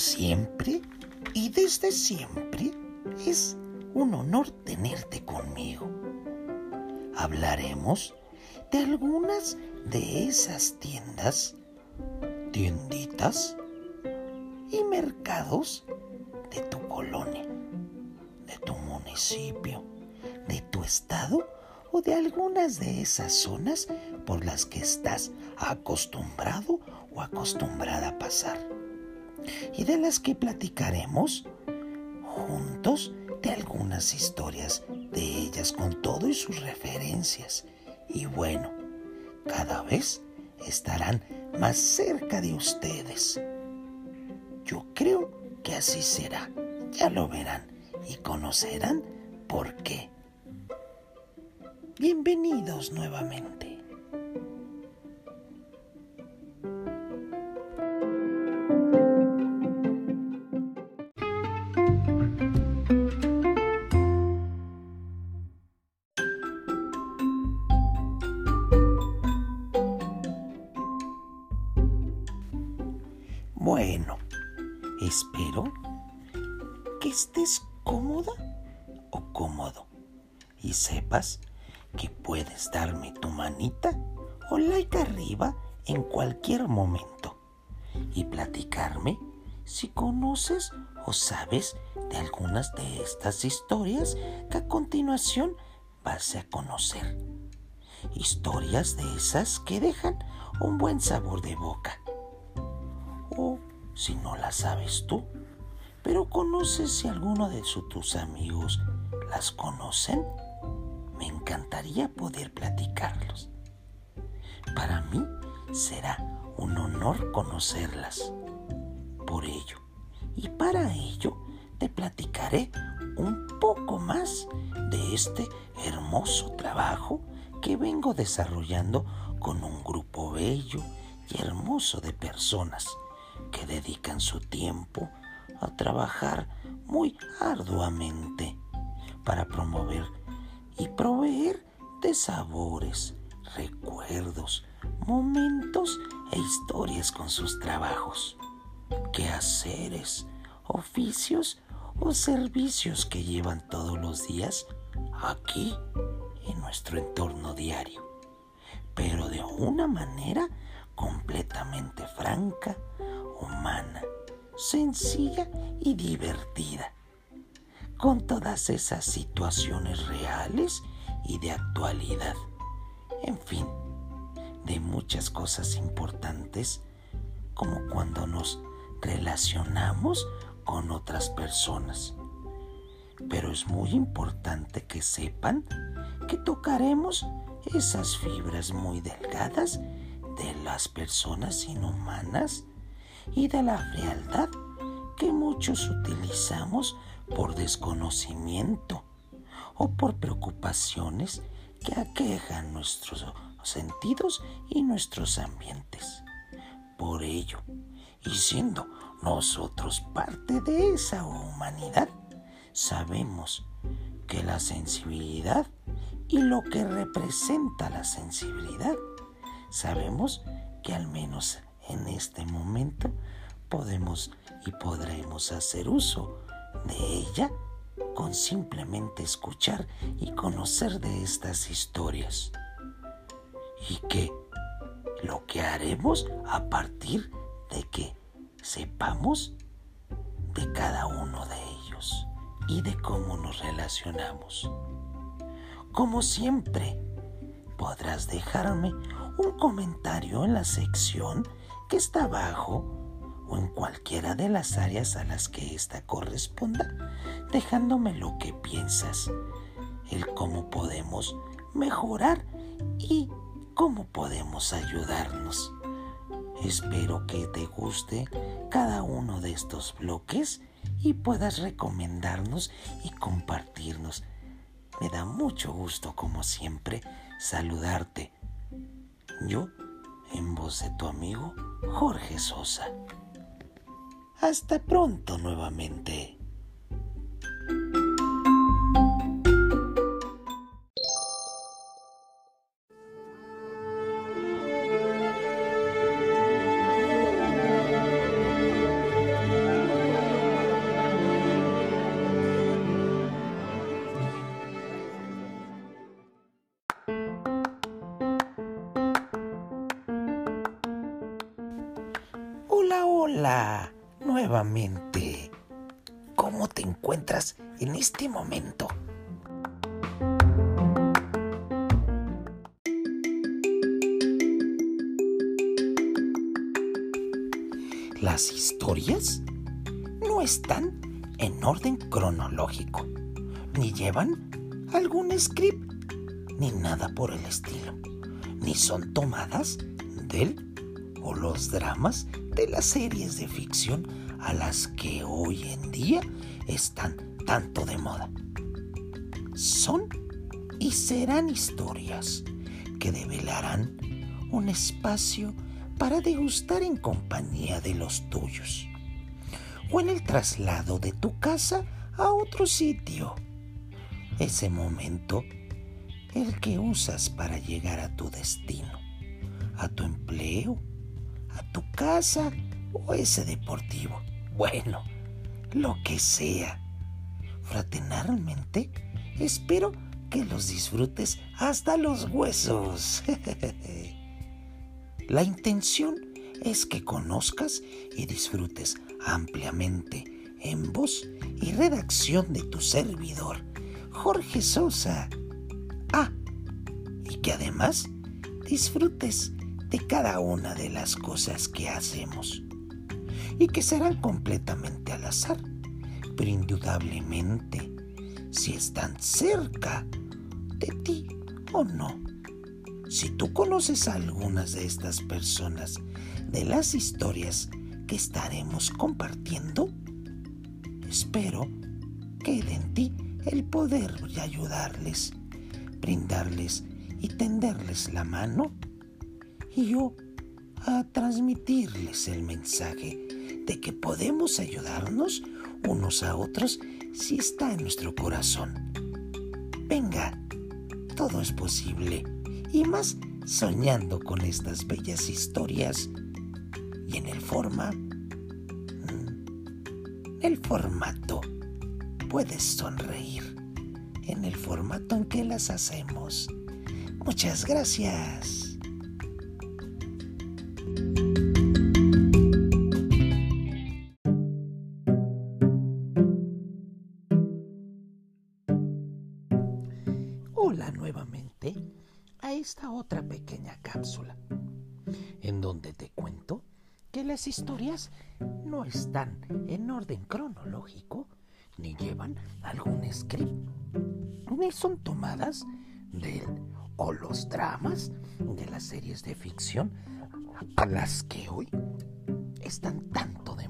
siempre y desde siempre, es un honor tenerte conmigo. Hablaremos de algunas de esas tiendas, tienditas y mercados de tu colonia, de tu municipio, de tu estado o de algunas de esas zonas por las que estás acostumbrado o acostumbrada a pasar y de las que platicaremos juntos de algunas historias de ellas con todo y sus referencias. Y bueno, cada vez estarán más cerca de ustedes. Yo creo que así será. Ya lo verán y conocerán por qué. Bienvenidos nuevamente. Bueno, espero que estés cómoda o cómodo y sepas que puedes darme tu manita o like arriba en cualquier momento y platicarme si conoces o sabes de algunas de estas historias que a continuación vas a conocer. Historias de esas que dejan un buen sabor de boca si no la sabes tú, pero conoces si alguno de tus amigos las conocen, me encantaría poder platicarlos. Para mí será un honor conocerlas. Por ello, y para ello, te platicaré un poco más de este hermoso trabajo que vengo desarrollando con un grupo bello y hermoso de personas que dedican su tiempo a trabajar muy arduamente para promover y proveer de sabores, recuerdos, momentos e historias con sus trabajos, quehaceres, oficios o servicios que llevan todos los días aquí en nuestro entorno diario, pero de una manera completamente franca, humana, sencilla y divertida, con todas esas situaciones reales y de actualidad. En fin, de muchas cosas importantes, como cuando nos relacionamos con otras personas. Pero es muy importante que sepan que tocaremos esas fibras muy delgadas de las personas inhumanas y de la frialdad que muchos utilizamos por desconocimiento o por preocupaciones que aquejan nuestros sentidos y nuestros ambientes. Por ello, y siendo nosotros parte de esa humanidad, sabemos que la sensibilidad y lo que representa la sensibilidad, sabemos que al menos en este momento podemos y podremos hacer uso de ella con simplemente escuchar y conocer de estas historias. Y que lo que haremos a partir de que sepamos de cada uno de ellos y de cómo nos relacionamos. Como siempre, podrás dejarme un comentario en la sección que está abajo o en cualquiera de las áreas a las que ésta corresponda, dejándome lo que piensas, el cómo podemos mejorar y cómo podemos ayudarnos. Espero que te guste cada uno de estos bloques y puedas recomendarnos y compartirnos. Me da mucho gusto, como siempre, saludarte. Yo en voz de tu amigo Jorge Sosa. Hasta pronto nuevamente. Hola, nuevamente. ¿Cómo te encuentras en este momento? Las historias no están en orden cronológico, ni llevan algún script, ni nada por el estilo, ni son tomadas del o los dramas de las series de ficción a las que hoy en día están tanto de moda. Son y serán historias que develarán un espacio para degustar en compañía de los tuyos o en el traslado de tu casa a otro sitio. Ese momento, el que usas para llegar a tu destino, a tu empleo, a tu casa o ese deportivo. Bueno, lo que sea. Fraternalmente, espero que los disfrutes hasta los huesos. La intención es que conozcas y disfrutes ampliamente en voz y redacción de tu servidor, Jorge Sosa. Ah, y que además disfrutes de cada una de las cosas que hacemos y que serán completamente al azar, pero indudablemente si están cerca de ti o no. Si tú conoces a algunas de estas personas de las historias que estaremos compartiendo, espero que en ti el poder de ayudarles, brindarles y tenderles la mano y yo a transmitirles el mensaje de que podemos ayudarnos unos a otros si está en nuestro corazón. Venga, todo es posible y más soñando con estas bellas historias y en el forma, mm, el formato, puedes sonreír en el formato en que las hacemos. Muchas gracias. Hola nuevamente a esta otra pequeña cápsula, en donde te cuento que las historias no están en orden cronológico, ni llevan algún script, ni son tomadas del o los dramas de las series de ficción a las que hoy están tanto de